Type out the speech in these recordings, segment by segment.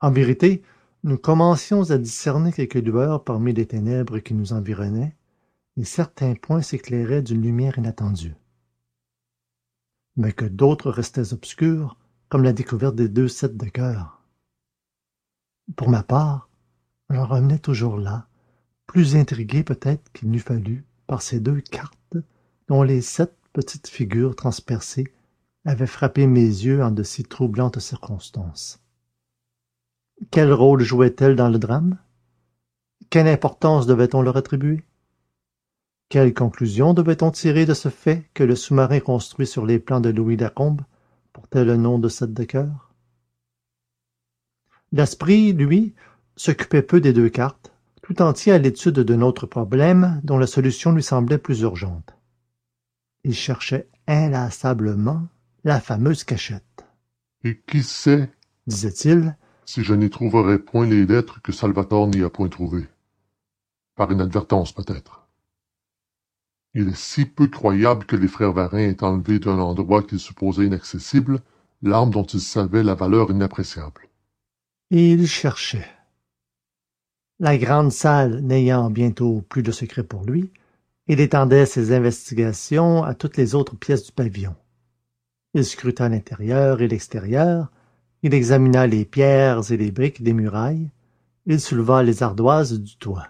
en vérité nous commencions à discerner quelques lueurs parmi les ténèbres qui nous environnaient et certains points s'éclairaient d'une lumière inattendue. Mais que d'autres restaient obscurs comme la découverte des deux sept de coeur pour ma part j'en revenais toujours là plus intrigué peut-être qu'il n'eût fallu par ces deux cartes dont les sept petites figures transpercées avaient frappé mes yeux en de si troublantes circonstances quel rôle jouaient elles dans le drame? Quelle importance devait-on leur attribuer? Quelle conclusion devait-on tirer de ce fait que le sous-marin construit sur les plans de louis lacombe portait le nom de sept de coeur? Daspry lui s'occupait peu des deux cartes tout entier à l'étude d'un autre problème dont la solution lui semblait plus urgente. Il cherchait inlassablement la fameuse cachette. Et qui sait disait-il si je n'y trouverais point les lettres que salvator n'y a point trouvées. Par inadvertance peut-être. Il est si peu croyable que les frères varin aient enlevé d'un endroit qu'ils supposaient inaccessible l'arme dont ils savaient la valeur inappréciable. Et il cherchait. La grande salle n'ayant bientôt plus de secret pour lui il étendait ses investigations à toutes les autres pièces du pavillon. Il scruta l'intérieur et l'extérieur il examina les pierres et les briques des murailles. Il souleva les ardoises du toit.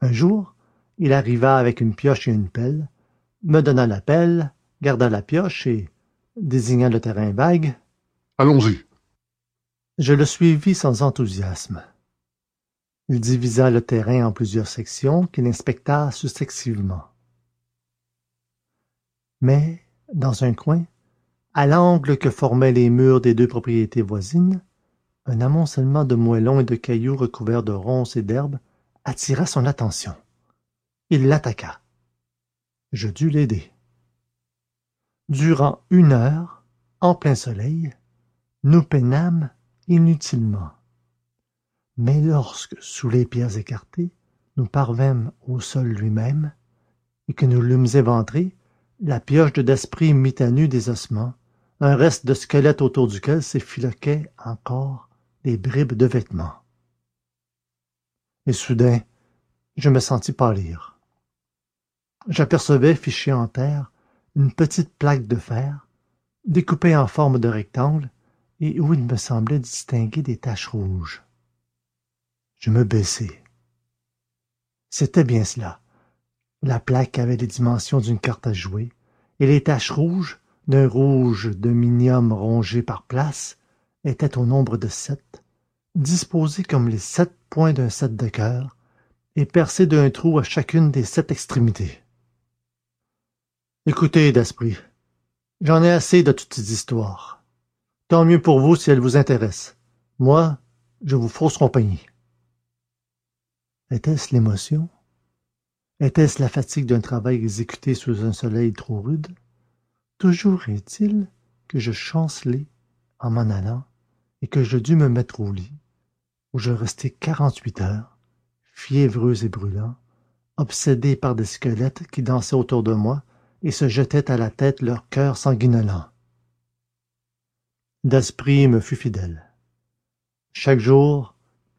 Un jour il arriva avec une pioche et une pelle me donna la pelle garda la pioche et désignant le terrain vague allons-y. Je le suivis sans enthousiasme. Il divisa le terrain en plusieurs sections qu'il inspecta successivement. Mais dans un coin à l'angle que formaient les murs des deux propriétés voisines un amoncellement de moellons et de cailloux recouverts de ronces et d'herbes attira son attention. Il l'attaqua. Je dus l'aider. Durant une heure en plein soleil nous peinâmes inutilement. Mais lorsque sous les pierres écartées nous parvînmes au sol lui-même et que nous l'eûmes éventré la pioche de daspry mit à nu des ossements un reste de squelette autour duquel s'effiloquaient encore des bribes de vêtements. Et soudain je me sentis pâlir. J'apercevais fichée en terre une petite plaque de fer découpée en forme de rectangle et où il me semblait distinguer des taches rouges. Je me baissai. C'était bien cela. La plaque avait les dimensions d'une carte à jouer et les taches rouges d'un rouge de minium rongé par places étaient au nombre de sept disposées comme les sept points d'un sept de coeur et percées d'un trou à chacune des sept extrémités. Écoutez daspry j'en ai assez de toutes ces histoires. Tant mieux pour vous si elles vous intéressent. Moi je vous fausse compagnie. Était-ce l'émotion? Était-ce la fatigue d'un travail exécuté sous un soleil trop rude? Toujours est-il que je chancelai en m'en allant et que je dus me mettre au lit où je restai quarante-huit heures fiévreux et brûlant obsédé par des squelettes qui dansaient autour de moi et se jetaient à la tête leurs coeurs sanguinolents daspry me fut fidèle. Chaque jour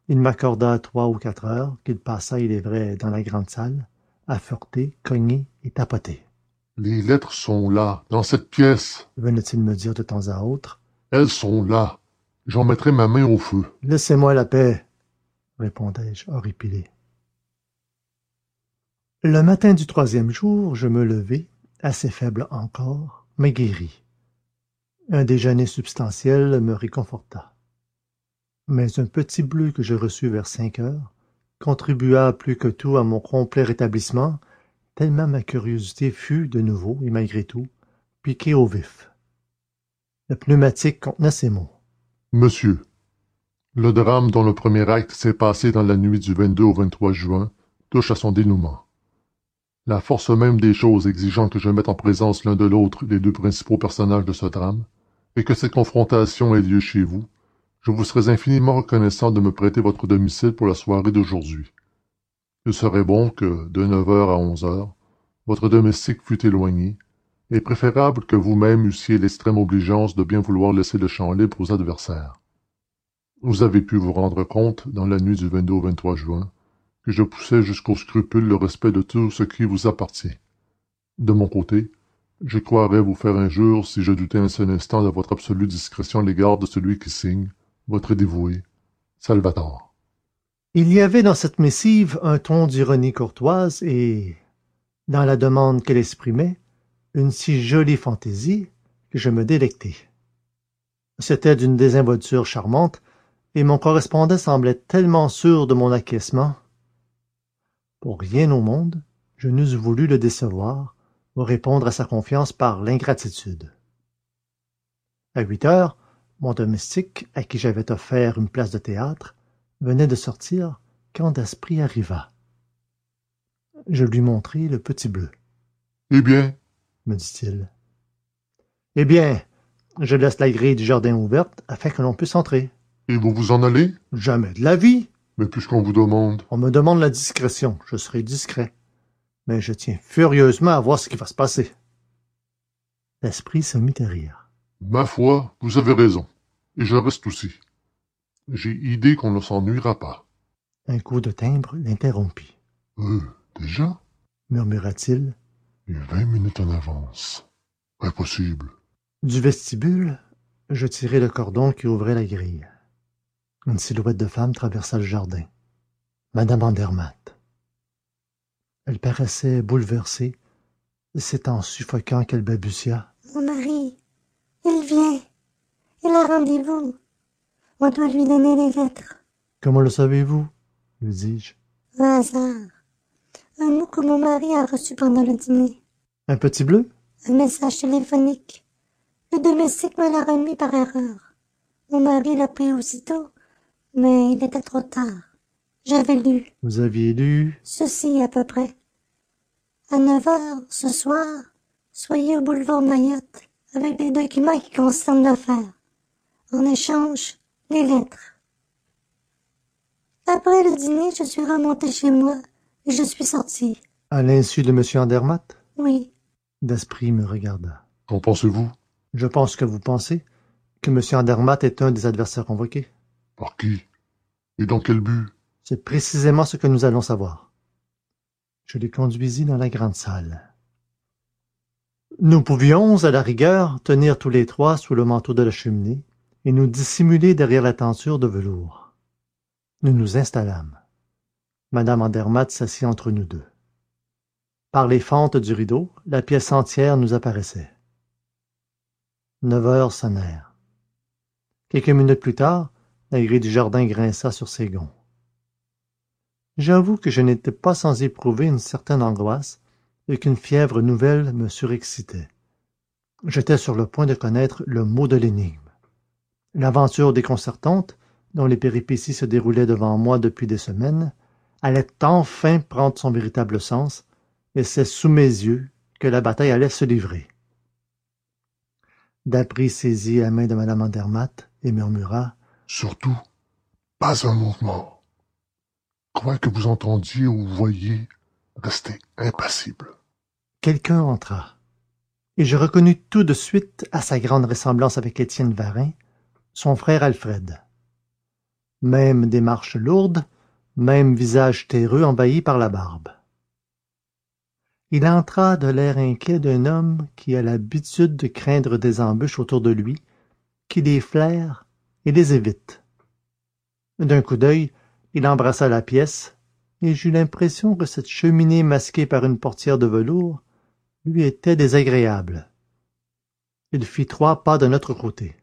il m'accorda trois ou quatre heures qu'il passa il est vrai dans la grande salle à fureter cogner et tapoter les lettres sont là dans cette pièce. Venait-il me dire de temps à autre? Elles sont là. J'en mettrai ma main au feu. Laissez-moi la paix répondais-je horripilé. Le matin du troisième jour je me levai assez faible encore mais guéri. Un déjeuner substantiel me réconforta. Mais un petit bleu que je reçus vers cinq heures contribua plus que tout à mon complet rétablissement tellement ma curiosité fut de nouveau et malgré tout piquée au vif. Le pneumatique contenait ces mots. Monsieur le drame dont le premier acte s'est passé dans la nuit du au juin touche à son dénouement. La force même des choses exigeant que je mette en présence l'un de l'autre les deux principaux personnages de ce drame et que cette confrontation ait lieu chez vous je vous serais infiniment reconnaissant de me prêter votre domicile pour la soirée d'aujourd'hui il serait bon que de neuf heures à onze heures votre domestique fût éloigné. Et préférable que vous-même eussiez l'extrême obligeance de bien vouloir laisser le champ libre aux adversaires. Vous avez pu vous rendre compte dans la nuit du 22 au 23 juin que je poussais jusqu'au scrupule le respect de tout ce qui vous appartient. De mon côté je croirais vous faire injure si je doutais un seul instant de votre absolue discrétion à l'égard de celui qui signe votre dévoué salvator il y avait dans cette missive un ton d'ironie courtoise et dans la demande qu'elle exprimait une si jolie fantaisie que je me délectai. C'était d'une désinvolture charmante et mon correspondant semblait tellement sûr de mon acquiescement. Pour rien au monde je n'eusse voulu le décevoir ou répondre à sa confiance par l'ingratitude. À huit heures mon domestique à qui j'avais offert une place de théâtre venait de sortir quand daspry arriva. Je lui montrai le petit bleu. Eh bien. me dit-il. Eh bien je laisse la grille du jardin ouverte afin que l'on puisse entrer. Et vous vous en allez? Jamais de la vie. Mais puisqu'on vous demande. On me demande la discrétion. Je serai discret. Mais je tiens furieusement à voir ce qui va se passer. L'esprit se mit à rire. Ma foi vous avez raison. Et je reste aussi j'ai idée qu'on ne s'ennuiera pas. Un coup de timbre l'interrompit. Euh déjà? murmura-t-il. Et vingt minutes en avance. Impossible. Du vestibule je tirai le cordon qui ouvrait la grille. Une silhouette de femme traversa le jardin. Mme andermatt. Elle paraissait bouleversée c'est en suffoquant qu'elle balbutia. Mon mari il vient. Il a rendez-vous on doit lui donner les lettres. Comment le savez-vous? lui dis-je. Un hasard. Un mot que mon mari a reçu pendant le dîner. Un petit bleu? Un message téléphonique. Le domestique me l'a remis par erreur. Mon mari l'a pris aussitôt mais il était trop tard. J'avais lu. Vous aviez lu? Ceci à peu près. À neuf heures ce soir soyez au boulevard maillot avec les documents qui concernent l'affaire. En échange les lettres. Après le dîner je suis remonté chez moi et je suis sorti à l'insu de m andermatt? Oui. Daspry me regarda. Qu'en pensez-vous? Je pense que vous pensez que m andermatt est un des adversaires convoqués. Par qui? Et dans quel but? C'est précisément ce que nous allons savoir. Je les conduisis dans la grande salle. Nous pouvions à la rigueur tenir tous les trois sous le manteau de la cheminée et nous dissimuler derrière la tenture de velours. Nous nous installâmes. Mme andermatt s'assit entre nous deux. Par les fentes du rideau la pièce entière nous apparaissait. Neuf heures sonnèrent. Quelques minutes plus tard la grille du jardin grinça sur ses gonds. J'avoue que je n'étais pas sans éprouver une certaine angoisse et qu'une fièvre nouvelle me surexcitait. J'étais sur le point de connaître le mot de l'énigme l'aventure déconcertante dont les péripéties se déroulaient devant moi depuis des semaines allait enfin prendre son véritable sens et c'est sous mes yeux que la bataille allait se livrer. Daspry saisit la main de mme andermatt et murmura surtout pas un mouvement. Quoi que vous entendiez ou voyiez restez impassible quelqu'un entra et je reconnus tout de suite à sa grande ressemblance avec étienne varin son frère alfred. Même démarche lourde même visage terreux envahi par la barbe. Il entra de l'air inquiet d'un homme qui a l'habitude de craindre des embûches autour de lui qui les flaire et les évite. D'un coup d'oeil il embrassa la pièce et j'eus l'impression que cette cheminée masquée par une portière de velours lui était désagréable. Il fit trois pas de notre côté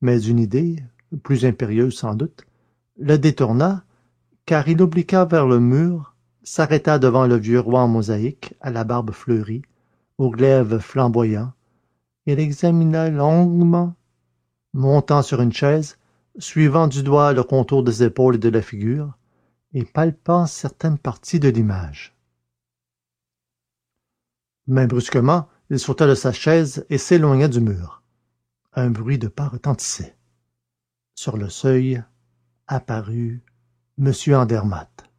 mais une idée plus impérieuse sans doute le détourna car il obliqua vers le mur s'arrêta devant le vieux roi en mosaïque à la barbe fleurie au glaive flamboyant et l'examina longuement montant sur une chaise suivant du doigt le contour des épaules et de la figure et palpant certaines parties de l'image. Mais brusquement il sauta de sa chaise et s'éloigna du mur un bruit de pas retentissait sur le seuil apparut m andermatt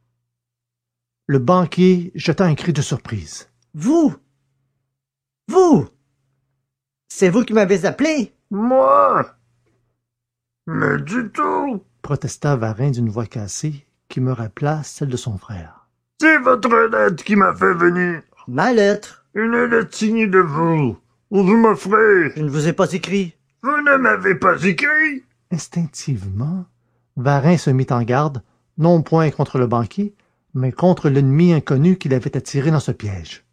le banquier jeta un cri de surprise vous vous c'est vous qui m'avez appelé? Moi? Mais du tout. protesta Varin d'une voix cassée qui me rappela celle de son frère. C'est votre lettre qui m'a fait venir. Ma lettre? Une lettre signée de vous. Où vous m'offrez. Je ne vous ai pas écrit. Vous ne m'avez pas écrit? Instinctivement, Varin se mit en garde, non point contre le banquier, mais contre l'ennemi inconnu qu'il avait attiré dans ce piège.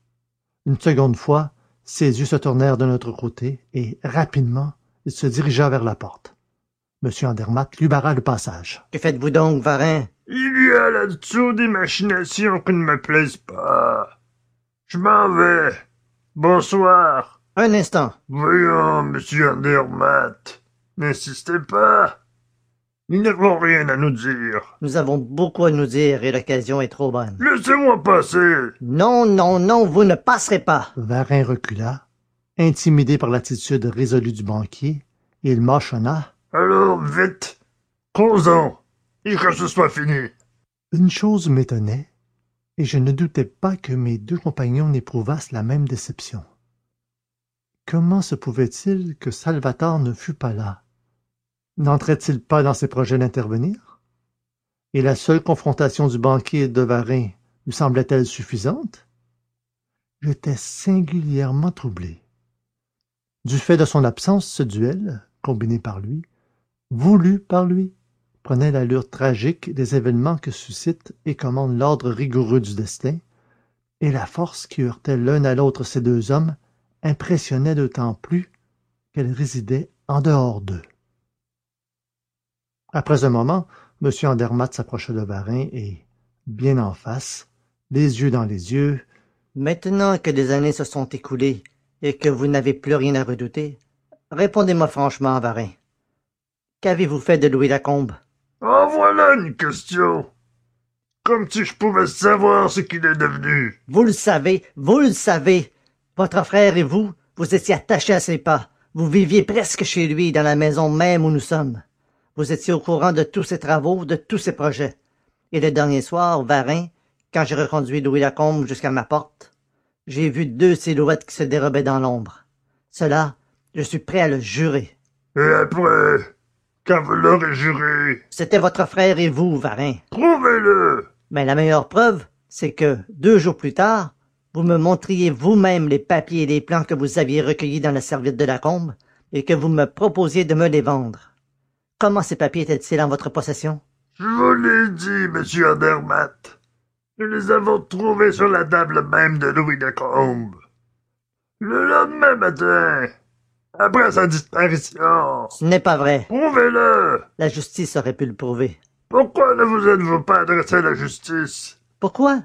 Une seconde fois, ses yeux se tournèrent de notre côté et, rapidement, il se dirigea vers la porte. M. Andermatt lui barra le passage. Que faites-vous donc, Varin? Il y a là-dessous des machinations qui ne me plaisent pas. Je m'en vais. Bonsoir. Un instant. Voyons, monsieur Andermatt. N'insistez pas. Nous n'avons rien à nous dire. Nous avons beaucoup à nous dire et l'occasion est trop bonne. Laissez-moi passer. Non, non, non, vous ne passerez pas. Varin recula, intimidé par l'attitude résolue du banquier, et il mâchonna. Alors, vite. Causons. Et que ce soit fini. Une chose m'étonnait, et je ne doutais pas que mes deux compagnons n'éprouvassent la même déception. Comment se pouvait-il que Salvator ne fût pas là? N'entrait-il pas dans ses projets d'intervenir? Et la seule confrontation du banquier et de Varin lui semblait-elle suffisante? J'étais singulièrement troublé. Du fait de son absence, ce duel, combiné par lui, voulu par lui, prenait l'allure tragique des événements que suscite et commande l'ordre rigoureux du destin, et la force qui heurtait l'un à l'autre ces deux hommes impressionnait d'autant plus qu'elle résidait en dehors d'eux. Après un moment, M. Andermatt s'approcha de Varin et, bien en face, les yeux dans les yeux, Maintenant que des années se sont écoulées et que vous n'avez plus rien à redouter, répondez-moi franchement, Varin. Qu'avez-vous fait de Louis Lacombe En voilà une question. Comme si je pouvais savoir ce qu'il est devenu. Vous le savez, vous le savez. Votre frère et vous, vous étiez attachés à ses pas. Vous viviez presque chez lui, dans la maison même où nous sommes. Vous étiez au courant de tous ses travaux, de tous ses projets. Et le dernier soir, Varin, quand j'ai reconduit Louis Lacombe jusqu'à ma porte, j'ai vu deux silhouettes qui se dérobaient dans l'ombre. Cela, je suis prêt à le jurer. Et après, quand vous l'aurez juré, C'était votre frère et vous, Varin. prouvez-le. Mais la meilleure preuve, c'est que, deux jours plus tard, vous me montriez vous-même les papiers et les plans que vous aviez recueillis dans la serviette de Lacombe et que vous me proposiez de me les vendre. Comment ces papiers étaient-ils en votre possession? Je vous l'ai dit, monsieur Andermatt. Nous les avons trouvés sur la table même de Louis de Combe. Le lendemain matin, après sa disparition. Ce n'est pas vrai. Prouvez-le. La justice aurait pu le prouver. Pourquoi ne vous êtes-vous pas adressé à la justice? Pourquoi?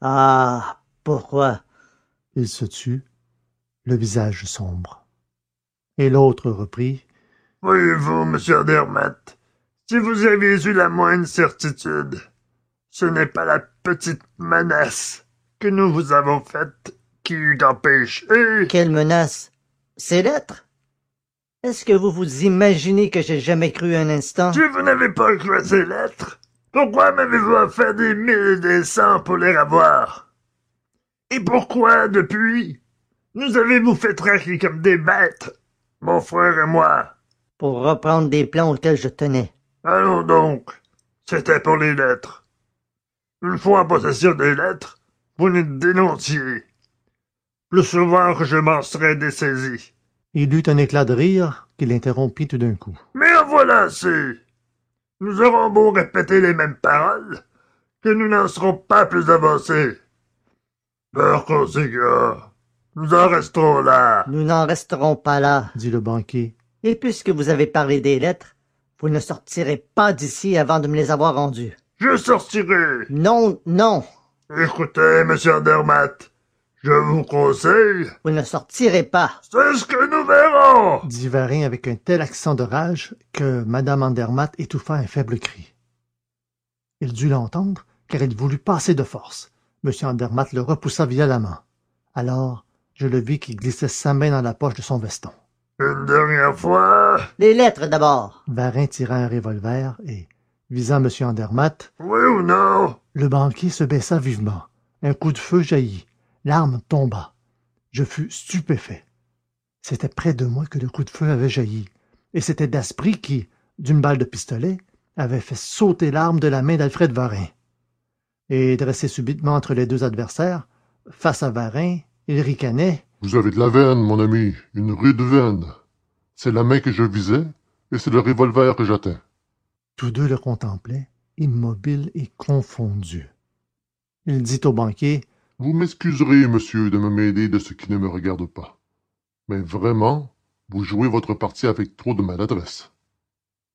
Ah, pourquoi? Il se tut, le visage sombre. Et l'autre reprit. Voyez-vous, monsieur Andermatt, si vous aviez eu la moindre certitude, ce n'est pas la petite menace que nous vous avons faite qui eût empêché. Quelle menace? Ces lettres? Est-ce que vous vous imaginez que j'ai jamais cru un instant? Si vous n'avez pas cru à ces lettres, pourquoi m'avez-vous offert des mille et des cents pour les avoir Et pourquoi, depuis, nous avez-vous fait traquer comme des bêtes, mon frère et moi? Pour reprendre des plans auxquels je tenais. Allons donc, c'était pour les lettres. Une fois en possession des lettres, vous nous dénonciez. Plus souvent que je m'en serais dessaisi. Il eut un éclat de rire qui l'interrompit tout d'un coup. Mais en voilà assez. Nous aurons beau répéter les mêmes paroles, que nous n'en serons pas plus avancés. Par conséquent, nous en resterons là. Nous n'en resterons pas là. dit le banquier. Et puisque vous avez parlé des lettres, vous ne sortirez pas d'ici avant de me les avoir rendues. Je sortirai. Non, non, Écoutez, monsieur Andermatt, je vous conseille, vous ne sortirez pas. c'est ce que nous verrons. dit Varin avec un tel accent de rage que Mme Andermatt étouffa un faible cri. Il dut l'entendre, car il voulut passer de force. M. Andermatt le repoussa violemment. Alors, je le vis qui glissait sa main dans la poche de son veston. Une dernière fois, Les lettres d'abord. Varin tira un revolver et, visant M. Andermatt, oui ou non? le banquier se baissa vivement. Un coup de feu jaillit. L'arme tomba. Je fus stupéfait. C'était près de moi que le coup de feu avait jailli, et c'était Daspry qui, d'une balle de pistolet avait fait sauter l'arme de la main d'alfred varin et dressé subitement entre les deux adversaires face à varin il ricanait Vous avez de la veine, mon ami, une rude veine. C'est la main que je visais, et c'est le revolver que j'atteins. tous deux le contemplaient immobile et confondu il dit au banquier Vous m'excuserez, monsieur, de me mêler de ce qui ne me regarde pas. Mais vraiment, vous jouez votre partie avec trop de maladresse.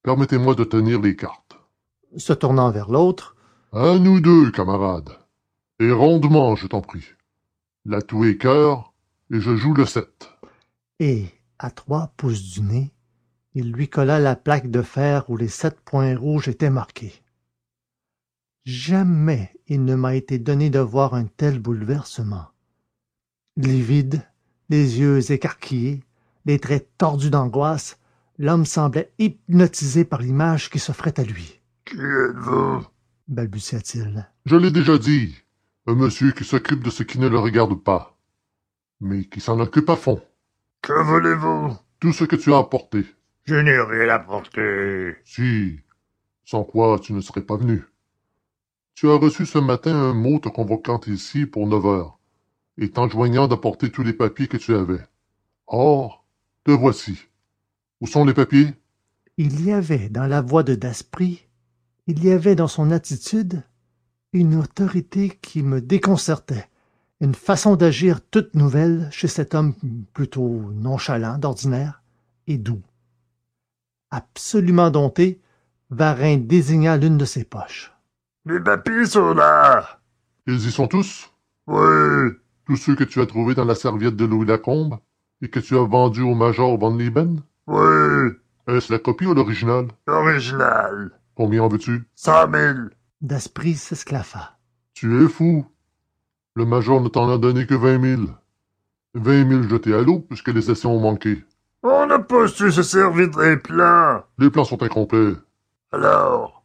Permettez-moi de tenir les cartes. se tournant vers l'autre À nous deux, camarades. Et rondement, je t'en prie. L'atout est cœur, et je joue le sept. et à trois pouces du nez il lui colla la plaque de fer où les sept points rouges étaient marqués jamais il ne m'a été donné de voir un tel bouleversement livide les yeux écarquillés les traits tordus d'angoisse l'homme semblait hypnotisé par l'image qui s'offrait à lui Qui êtes-vous? Balbutia-t-il Je l'ai déjà dit, un monsieur qui s'occupe de ce qui ne le regarde pas, mais qui s'en occupe à fond. Que voulez-vous? Tout ce que tu as apporté. Je n'ai rien apporté. Si, sans quoi tu ne serais pas venu. Tu as reçu ce matin un mot te convoquant ici pour neuf heures, et t'enjoignant d'apporter tous les papiers que tu avais. Or, te voici. Où sont les papiers? Il y avait dans la voix de daspry il y avait dans son attitude une autorité qui me déconcertait une façon d'agir toute nouvelle chez cet homme plutôt nonchalant d'ordinaire et doux absolument dompté varin désigna l'une de ses poches Les papiers sont là. Ils y sont tous? Oui. Tous ceux que tu as trouvés dans la serviette de Louis Lacombe et que tu as vendus au major Van Lieben? Oui. Est-ce la copie ou l'original? Original. Combien en veux-tu? Cent mille. daspry s'esclaffa Tu es fou. Le major ne t'en a donné que vingt mille. Vingt mille jetés à l'eau puisque les sessions ont manqué. On n'a pas su se servir des plans. Les plans sont incomplets. Alors,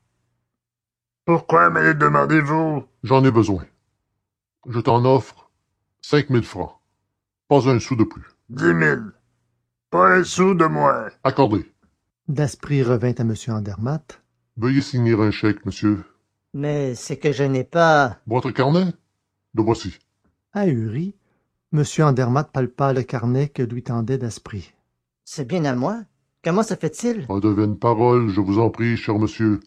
pourquoi me les demandez-vous? J'en ai besoin. Je t'en offre cinq mille francs. Pas un sou de plus. Dix mille. Pas un sou de moins. Accordé. daspry revint à m andermatt Veuillez signer un chèque, monsieur. Mais c'est que je n'ai pas... Votre carnet? Le voici. ahuri m andermatt palpa le carnet que lui tendait daspry C'est bien à moi. Comment se fait-il? Pas de vaine parole, je vous en prie, cher monsieur.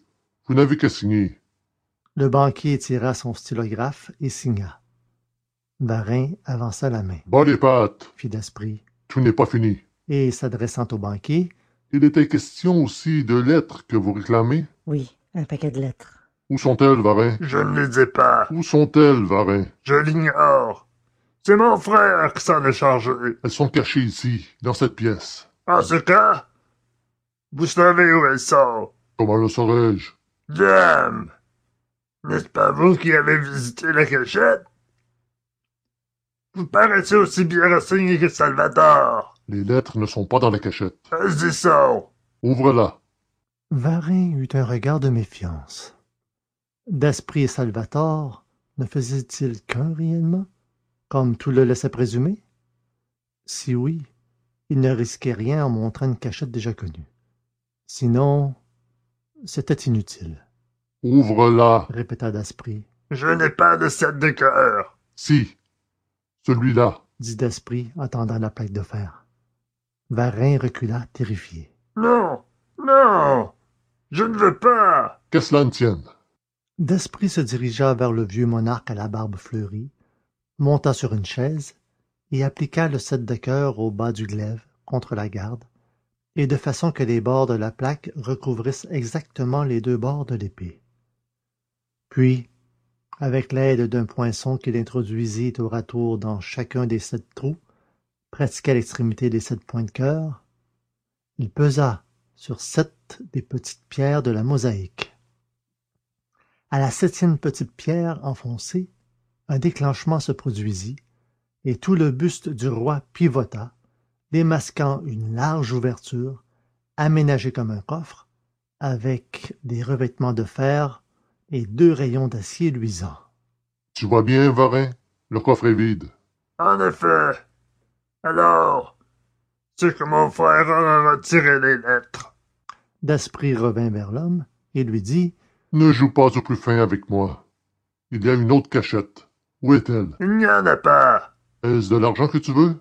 Vous n'avez qu'à signer. le banquier tira son stylographe et signa varin avança la main Bas les pattes. fit daspry Tout n'est pas fini. et s'adressant au banquier Il était question aussi de lettres que vous réclamez. Oui, un paquet de lettres. Où sont-elles, Varin? Je ne les ai pas. Où sont-elles, Varin? Je l'ignore. C'est mon frère qui s'en est chargé. Elles sont cachées ici, dans cette pièce. En ce cas, vous savez où elles sont. Comment le saurais-je? Dame! N'est-ce pas vous qui avez visité la cachette? Vous paraissez aussi bien renseigné que Salvatore. Les lettres ne sont pas dans la cachette. Elles y sont. Ouvre-la. varin eut un regard de méfiance daspry et salvator ne faisaient-ils qu'un réellement comme tout le laissait présumer? Si oui il ne risquait rien en montrant une cachette déjà connue sinon c'était inutile Ouvre-la. répéta daspry Je n'ai pas de set de cœur. Si. Celui-là. dit daspry en tendant la plaque de fer varin recula terrifié Non, non, je ne veux pas. Qu'à cela ne tienne. daspry se dirigea vers le vieux monarque à la barbe fleurie monta sur une chaise et appliqua le sept de coeur au bas du glaive contre la garde et de façon que les bords de la plaque recouvrissent exactement les deux bords de l'épée puis avec l'aide d'un poinçon qu'il introduisit tour à tour dans chacun des sept trous presque à l'extrémité des sept points de coeur il pesa sur sept des petites pierres de la mosaïque à la septième petite pierre enfoncée un déclenchement se produisit et tout le buste du roi pivota démasquant une large ouverture aménagée comme un coffre avec des revêtements de fer et deux rayons d'acier luisant Tu vois bien, Varin Le coffre est vide. En effet. Alors, c'est que mon frère en a retiré les lettres. daspry revint vers l'homme et lui dit Ne joue pas au plus fin avec moi. Il y a une autre cachette. Où est-elle? Il n'y en a pas. Est-ce de l'argent que tu veux?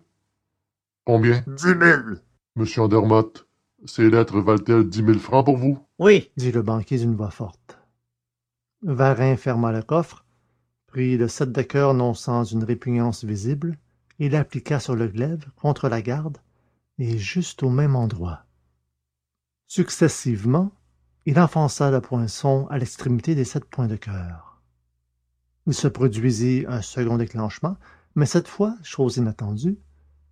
Combien? Dix mille. Monsieur Andermatt, ces lettres valent-elles dix mille francs pour vous? Oui, dit le banquier d'une voix forte. Varin ferma le coffre, prit le sept de cœur non sans une répugnance visible, et l'appliqua sur le glaive contre la garde, et juste au même endroit. Successivement, il enfonça le poinçon à l'extrémité des sept points de cœur. Il se produisit un second déclenchement, mais cette fois, chose inattendue,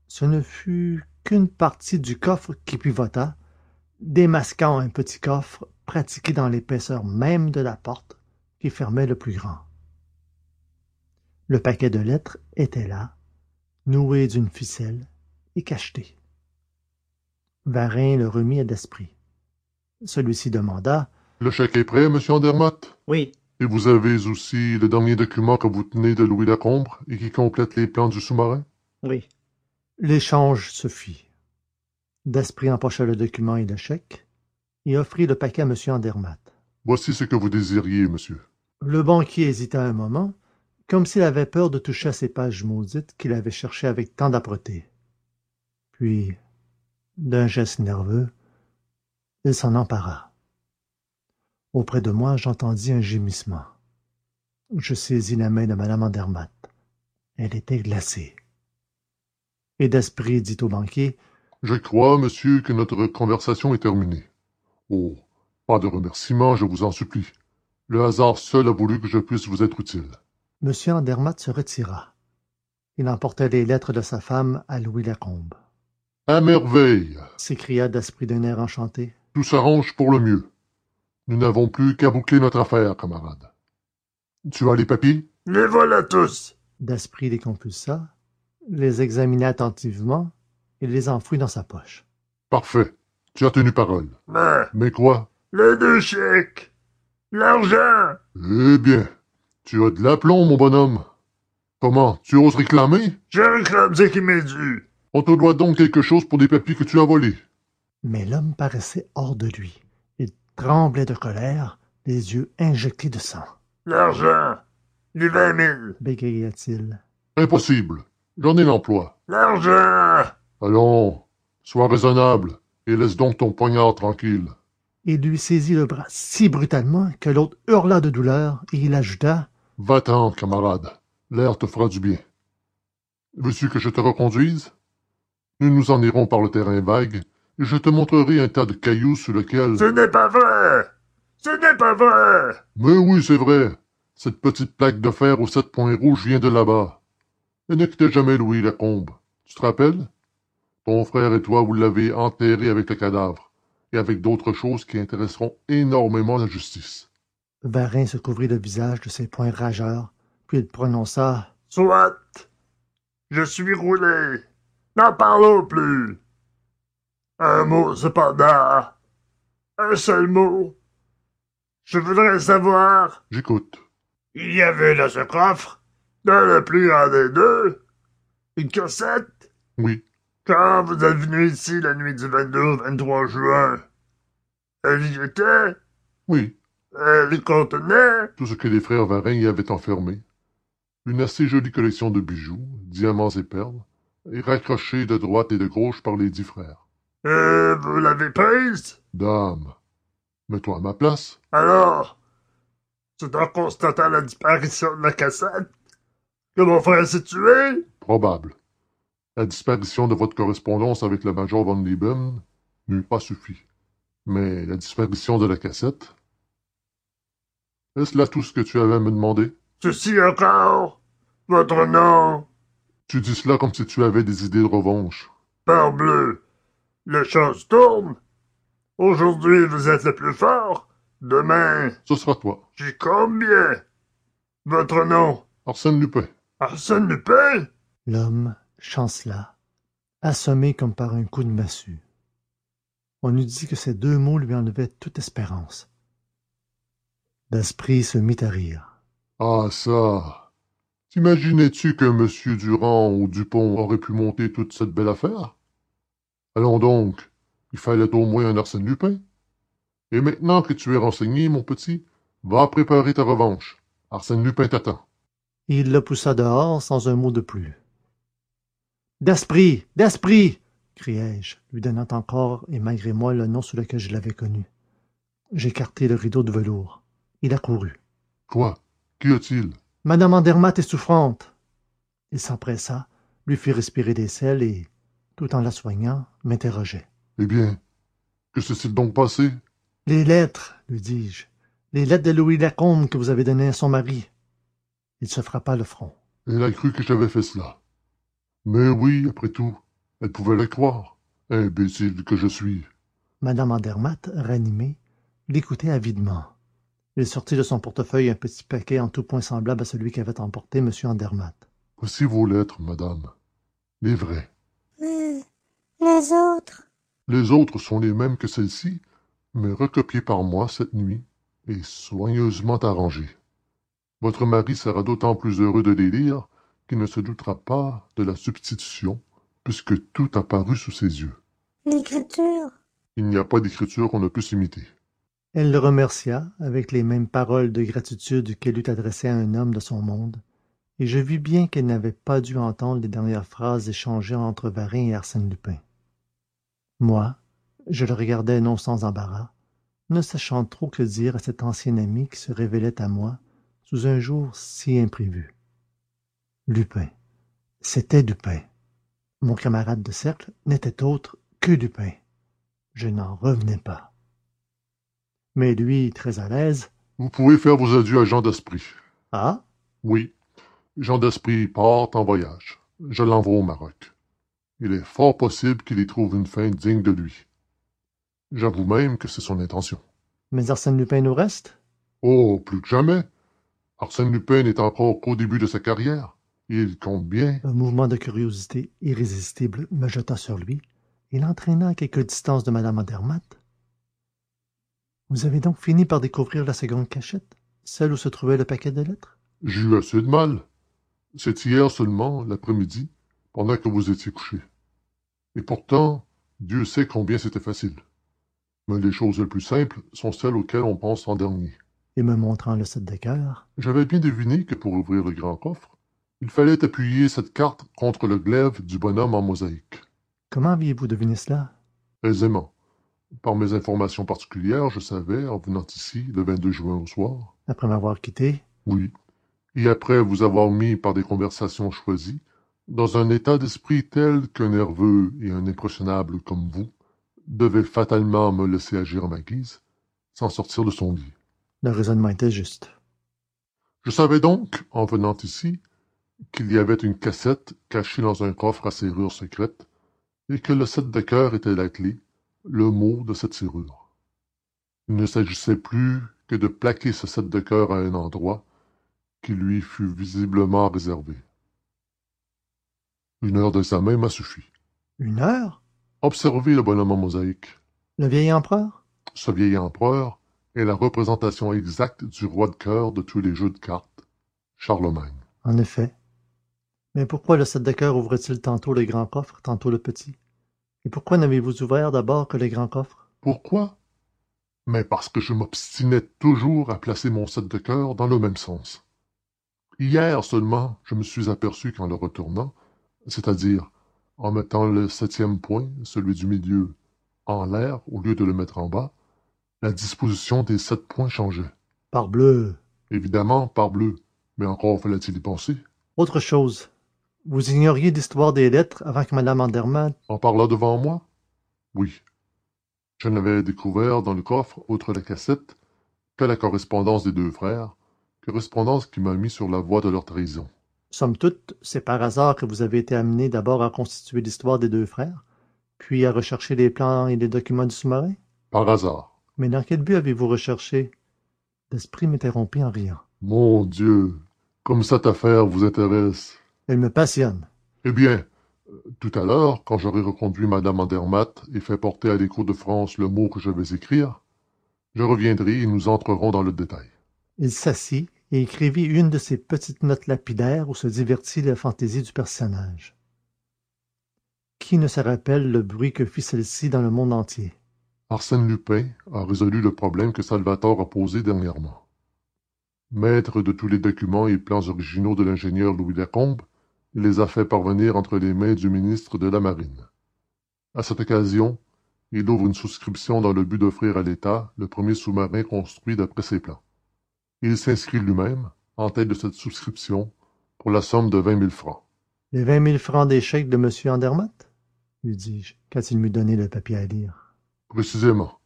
ce ne fut qu'une partie du coffre qui pivota, démasquant un petit coffre pratiqué dans l'épaisseur même de la porte qui fermait le plus grand. Le paquet de lettres était là, noué d'une ficelle et cacheté. Varin le remit à Daspry. Celui-ci demanda Le chèque est prêt, monsieur Andermatt? Oui, Et vous avez aussi le dernier document que vous tenez de Louis Lacombe et qui complète les plans du sous-marin? Oui. L'échange se fit. Daspry empocha le document et le chèque et offrit le paquet à M. Andermatt. Voici ce que vous désiriez, monsieur. Le banquier hésita un moment, comme s'il avait peur de toucher à ces pages maudites qu'il avait cherchées avec tant d'âpreté. Puis, d'un geste nerveux, il s'en empara. Auprès de moi, j'entendis un gémissement. Je saisis la main de Mme Andermatt. Elle était glacée. Et d'esprit dit au banquier Je crois, monsieur, que notre conversation est terminée. Oh, pas de remerciements, je vous en supplie. Le hasard seul a voulu que je puisse vous être utile. M. Andermatt se retira. Il emportait les lettres de sa femme à Louis Lacombe. À merveille s'écria d'esprit d'un air enchanté. Tout s'arrange pour le mieux. Nous n'avons plus qu'à boucler notre affaire, camarade. Tu as les papiers Les voilà tous. Daspry les compulsa, les examina attentivement et les enfouit dans sa poche. Parfait. Tu as tenu parole. Mais, Mais quoi? Les deux chèques. L'argent. Eh bien, tu as de l'aplomb, mon bonhomme. Comment Tu oses réclamer? Je réclame ce qui m'est dû. On te doit donc quelque chose pour des papiers que tu as volés. Mais l'homme paraissait hors de lui. Il tremblait de colère, les yeux injectés de sang. L'argent. Les vingt mille. Bégaya-t-il. Impossible. J'en ai l'emploi. L'argent. Allons, sois raisonnable et laisse donc ton poignard tranquille. Il lui saisit le bras si brutalement que l'autre hurla de douleur et il ajouta Va-t'en, camarade. L'air te fera du bien. Veux-tu que je te reconduise? Nous nous en irons par le terrain vague et je te montrerai un tas de cailloux sur lequel... Ce n'est pas vrai. Ce n'est pas vrai. Mais oui, c'est vrai. Cette petite plaque de fer aux sept points rouges vient de là-bas. Elle ne quittait jamais Louis Lacombe. Tu te rappelles? Ton frère et toi, vous l'avez enterré avec le cadavre et avec d'autres choses qui intéresseront énormément la justice. Varin se couvrit le visage de ses poings rageurs, puis il prononça Soit. Je suis roulé. N'en parlons plus. Un mot cependant. Un seul mot. Je voudrais savoir. J'écoute. Il y avait dans ce coffre, dans le plus grand des deux, une cassette. Oui. Quand vous êtes venu ici la nuit du 22 au 23 juin, elle y était? Oui. Elle y contenait. Tout ce que les frères Varin y avaient enfermé. Une assez jolie collection de bijoux, diamants et perles, et raccrochée de droite et de gauche par les dix frères. Et vous l'avez prise? Dame, mets-toi à ma place. Alors, c'est en constatant la disparition de la cassette que mon frère s'est tué? Probable. La disparition de votre correspondance avec le major Von Lieben n'eût pas suffi. Mais la disparition de la cassette... Est-ce là tout ce que tu avais à me demander? Ceci encore? Votre nom? Tu dis cela comme si tu avais des idées de revanche. Parbleu! Les choses tournent. Aujourd'hui, vous êtes le plus fort. Demain, Ce sera toi. j'y combien? Votre nom? Arsène Lupin. Arsène Lupin? L'homme chancela, assommé comme par un coup de massue. On eût dit que ces deux mots lui enlevaient toute espérance. Daspry se mit à rire. Ah ça T'imaginais-tu que M. Durand ou Dupont aurait pu monter toute cette belle affaire? Allons donc, il fallait au moins un Arsène Lupin. Et maintenant que tu es renseigné, mon petit, va préparer ta revanche. Arsène Lupin t'attend. Et il le poussa dehors sans un mot de plus. D'esprit D'esprit criai-je, lui donnant encore et malgré moi le nom sous lequel je l'avais connu. J'écartai le rideau de velours. Il accourut. Quoi? Qu'y a-t-il? Madame Andermatt est souffrante. Il s'empressa, lui fit respirer des sels et, tout en la soignant, m'interrogeait. Eh bien, que s'est-il donc passé? Les lettres, lui dis-je. Les lettres de Louis Lacombe que vous avez données à son mari. Il se frappa le front. Elle a cru que j'avais fait cela. Mais oui, après tout, elle pouvait le croire. Imbécile que je suis. Madame Andermatt, ranimée, l'écoutait avidement. Il sortit de son portefeuille un petit paquet en tout point semblable à celui qu'avait emporté M. Andermatt. Voici vos lettres, madame. Les vraies. Mais les autres Les autres sont les mêmes que celles-ci, mais recopiées par moi cette nuit et soigneusement arrangées. Votre mari sera d'autant plus heureux de les lire qu'il ne se doutera pas de la substitution, puisque tout a paru sous ses yeux. L'écriture Il n'y a pas d'écriture qu'on ne puisse imiter. Elle le remercia avec les mêmes paroles de gratitude qu'elle eût adressées à un homme de son monde, et je vis bien qu'elle n'avait pas dû entendre les dernières phrases échangées entre Varin et Arsène Lupin. Moi, je le regardais non sans embarras, ne sachant trop que dire à cet ancien ami qui se révélait à moi sous un jour si imprévu. Lupin. C'était Lupin. Mon camarade de cercle n'était autre que Lupin. Je n'en revenais pas. Mais lui, très à l'aise. Vous pouvez faire vos adieux à Jean d'Esprit. Ah? Oui, Jean d'Esprit part en voyage. Je l'envoie au Maroc. Il est fort possible qu'il y trouve une fin digne de lui. J'avoue même que c'est son intention. Mais Arsène Lupin nous reste? Oh, plus que jamais. Arsène Lupin n'est encore qu'au début de sa carrière. Il compte bien. Un mouvement de curiosité irrésistible me jeta sur lui et l'entraîna à quelque distance de Mme Andermatt. Vous avez donc fini par découvrir la seconde cachette, celle où se trouvait le paquet de lettres? J'ai eu assez de mal. C'est hier seulement, l'après-midi, pendant que vous étiez couché. Et pourtant, Dieu sait combien c'était facile. Mais les choses les plus simples sont celles auxquelles on pense en dernier. Et me montrant le set de cœur? J'avais bien deviné que pour ouvrir le grand coffre, il fallait appuyer cette carte contre le glaive du bonhomme en mosaïque. Comment aviez-vous deviné cela? Aisément. Par mes informations particulières, je savais, en venant ici le 22 juin au soir. Après m'avoir quitté? Oui. Et après vous avoir mis par des conversations choisies, dans un état d'esprit tel qu'un nerveux et un impressionnable comme vous devait fatalement me laisser agir à ma guise, sans sortir de son lit. Le raisonnement était juste. Je savais donc, en venant ici, qu'il y avait une cassette cachée dans un coffre à serrure secrète, et que le set de cœur était la clé, le mot de cette serrure. Il ne s'agissait plus que de plaquer ce set de cœur à un endroit qui lui fut visiblement réservé. Une heure d'examen m'a suffi. Une heure? Observez le bonhomme en mosaïque. Le vieil empereur? Ce vieil empereur est la représentation exacte du roi de cœur de tous les jeux de cartes, Charlemagne. En effet. Mais pourquoi le set de cœur ouvre-t-il tantôt le grand coffre, tantôt le petit? Et pourquoi n'avez-vous ouvert d'abord que le grand coffre Pourquoi? Mais parce que je m'obstinais toujours à placer mon set de cœur dans le même sens. Hier seulement, je me suis aperçu qu'en le retournant, c'est-à-dire en mettant le septième point, celui du milieu, en l'air au lieu de le mettre en bas, la disposition des sept points changeait. Parbleu Évidemment, parbleu, mais encore fallait-il y penser. Autre chose. Vous ignoriez l'histoire des lettres avant que Mme Andermatt... En parla devant moi? Oui. Je n'avais découvert dans le coffre, outre la cassette, que la correspondance des deux frères, correspondance qui m'a mis sur la voie de leur trahison. Somme toute, c'est par hasard que vous avez été amené d'abord à constituer l'histoire des deux frères, puis à rechercher les plans et les documents du sous-marin? Par hasard. Mais dans quel but avez-vous recherché? L'esprit m'interrompit en riant. Mon Dieu, comme cette affaire vous intéresse. Elle me passionne. Eh bien, tout à l'heure, quand j'aurai reconduit Madame Andermatt et fait porter à l'écho de France le mot que je vais écrire, je reviendrai et nous entrerons dans le détail. Il s'assit et écrivit une de ces petites notes lapidaires où se divertit la fantaisie du personnage. Qui ne se rappelle le bruit que fit celle-ci dans le monde entier? Arsène lupin a résolu le problème que salvator a posé dernièrement maître de tous les documents et plans originaux de l'ingénieur louis lacombe les a fait parvenir entre les mains du ministre de la marine. À cette occasion il ouvre une souscription dans le but d'offrir à l'état le premier sous-marin construit d'après ses plans. Il s'inscrit lui-même en tête de cette souscription pour la somme de vingt mille francs les vingt mille francs des chèques de m andermatt? lui dis-je quand il m'eut donné le papier à lire. Précisément.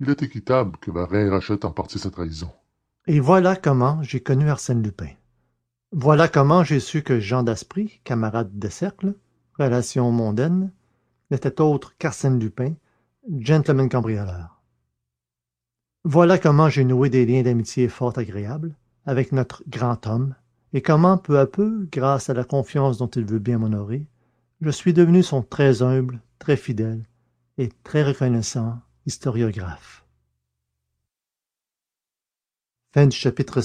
Il est équitable que varin rachète en partie sa trahison. Et voilà comment j'ai connu arsène lupin voilà comment j'ai su que jean daspry camarade de cercle relation mondaine n'était autre qu'arsène lupin gentleman cambrioleur. Voilà comment j'ai noué des liens d'amitié fort agréables avec notre grand homme et comment peu à peu grâce à la confiance dont il veut bien m'honorer je suis devenu son très humble très fidèle et très reconnaissant historiographe. Chapitre